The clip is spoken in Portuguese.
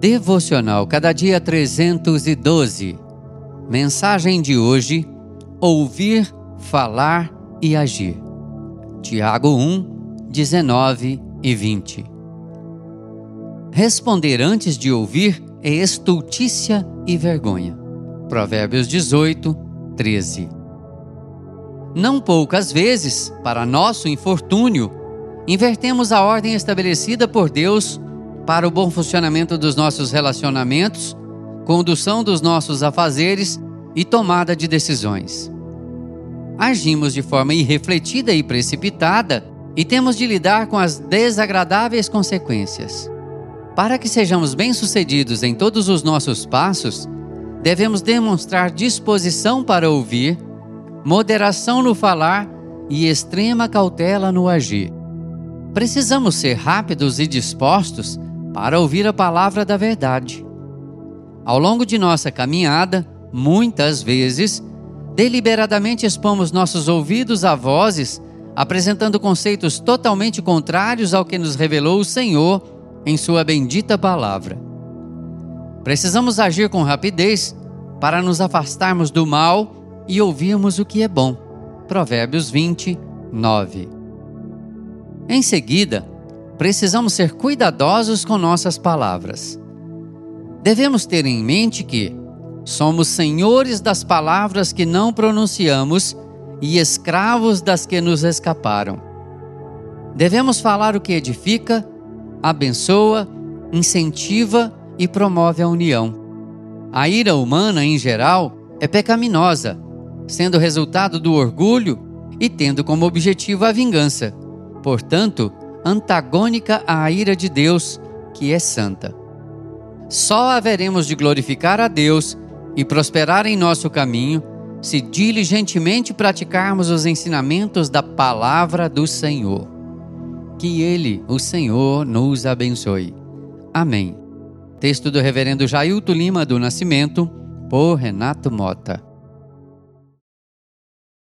Devocional Cada Dia 312. Mensagem de hoje: Ouvir, Falar e Agir. Tiago 1, 19 e 20. Responder antes de ouvir é estultícia e vergonha. Provérbios 18, 13. Não poucas vezes, para nosso infortúnio, invertemos a ordem estabelecida por Deus para o bom funcionamento dos nossos relacionamentos, condução dos nossos afazeres e tomada de decisões. Agimos de forma irrefletida e precipitada e temos de lidar com as desagradáveis consequências. Para que sejamos bem-sucedidos em todos os nossos passos, devemos demonstrar disposição para ouvir, moderação no falar e extrema cautela no agir. Precisamos ser rápidos e dispostos para ouvir a palavra da verdade. Ao longo de nossa caminhada, muitas vezes, deliberadamente expomos nossos ouvidos a vozes apresentando conceitos totalmente contrários ao que nos revelou o Senhor em Sua bendita palavra. Precisamos agir com rapidez para nos afastarmos do mal e ouvirmos o que é bom. Provérbios 20, 9. Em seguida, precisamos ser cuidadosos com nossas palavras. Devemos ter em mente que somos senhores das palavras que não pronunciamos e escravos das que nos escaparam. Devemos falar o que edifica, abençoa, incentiva e promove a união. A ira humana, em geral, é pecaminosa, sendo resultado do orgulho e tendo como objetivo a vingança. Portanto, antagônica à ira de Deus, que é santa. Só haveremos de glorificar a Deus e prosperar em nosso caminho se diligentemente praticarmos os ensinamentos da palavra do Senhor. Que Ele, o Senhor, nos abençoe. Amém. Texto do Reverendo Jailton Lima do Nascimento, por Renato Mota.